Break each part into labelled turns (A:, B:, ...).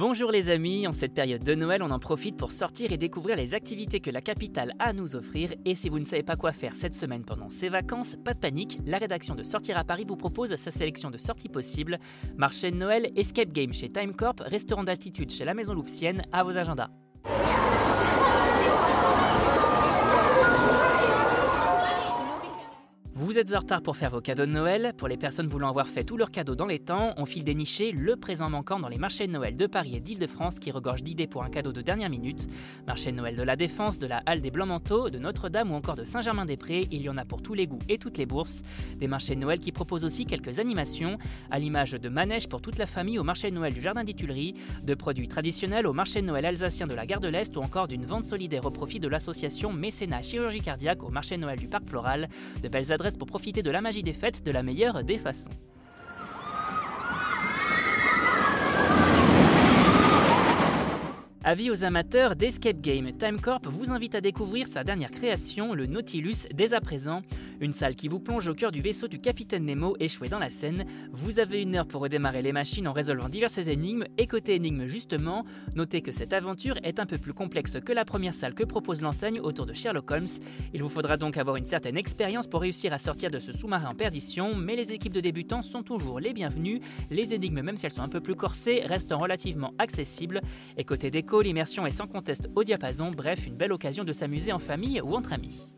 A: Bonjour les amis, en cette période de Noël, on en profite pour sortir et découvrir les activités que la capitale a à nous offrir. Et si vous ne savez pas quoi faire cette semaine pendant ces vacances, pas de panique, la rédaction de Sortir à Paris vous propose sa sélection de sorties possibles. Marché de Noël, escape game chez Timecorp, restaurant d'altitude chez la Maison Loupsienne, à vos agendas. Êtes en retard pour faire vos cadeaux de Noël. Pour les personnes voulant avoir fait tous leurs cadeaux dans les temps, on file dénicher le présent manquant dans les marchés de Noël de Paris et d'Île-de-France qui regorgent d'idées pour un cadeau de dernière minute. Marché de Noël de la Défense, de la Halle des Blancs-Manteaux, de Notre-Dame ou encore de Saint-Germain-des-Prés, il y en a pour tous les goûts et toutes les bourses. Des marchés de Noël qui proposent aussi quelques animations, à l'image de manèges pour toute la famille au marché de Noël du Jardin des Tuileries, de produits traditionnels au marché de Noël alsacien de la Gare de l'Est ou encore d'une vente solidaire au profit de l'association Mécénat Chirurgie Cardiaque au marché de Noël du Parc Floral. De belles adresses pour profiter de la magie des fêtes de la meilleure des façons. Avis aux amateurs d'escape game, Timecorp vous invite à découvrir sa dernière création, le Nautilus, dès à présent. Une salle qui vous plonge au cœur du vaisseau du capitaine Nemo échoué dans la Seine. Vous avez une heure pour redémarrer les machines en résolvant diverses énigmes. Et côté énigmes justement, notez que cette aventure est un peu plus complexe que la première salle que propose l'enseigne autour de Sherlock Holmes. Il vous faudra donc avoir une certaine expérience pour réussir à sortir de ce sous-marin en perdition, mais les équipes de débutants sont toujours les bienvenues. Les énigmes, même si elles sont un peu plus corsées, restent relativement accessibles. Et côté déco, l'immersion est sans conteste au diapason, bref, une belle occasion de s'amuser en famille ou entre amis.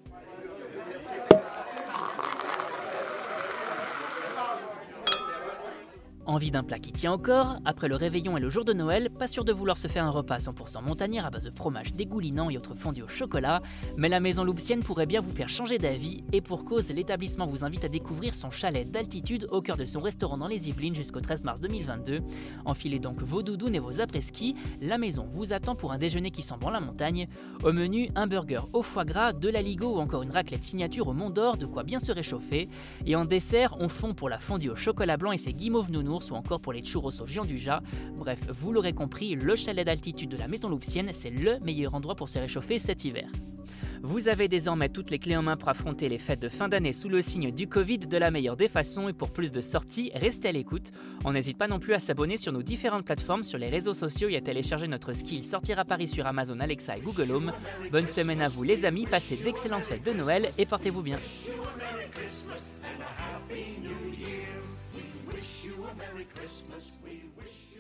A: Envie d'un plat qui tient encore Après le réveillon et le jour de Noël, pas sûr de vouloir se faire un repas 100% montagnard à base de fromage dégoulinant et autres fondus au chocolat, mais la maison loupsienne pourrait bien vous faire changer d'avis, et pour cause, l'établissement vous invite à découvrir son chalet d'altitude au cœur de son restaurant dans les Yvelines jusqu'au 13 mars 2022. Enfilez donc vos doudounes et vos après-ski, la maison vous attend pour un déjeuner qui sent bon la montagne. Au menu, un burger au foie gras, de la ligo ou encore une raclette signature au Mont d'Or, de quoi bien se réchauffer. Et en dessert, on fond pour la fondue au chocolat blanc et ses guimauves nounous ou encore pour les churros au géant du Jat. Bref, vous l'aurez compris, le chalet d'altitude de la maison loupsienne, c'est le meilleur endroit pour se réchauffer cet hiver. Vous avez désormais toutes les clés en main pour affronter les fêtes de fin d'année sous le signe du Covid de la meilleure des façons et pour plus de sorties, restez à l'écoute. On n'hésite pas non plus à s'abonner sur nos différentes plateformes sur les réseaux sociaux et à télécharger notre skill Sortir à Paris sur Amazon Alexa et Google Home. Bonne semaine à vous les amis, passez d'excellentes fêtes de Noël et portez-vous bien. Merry Christmas. We wish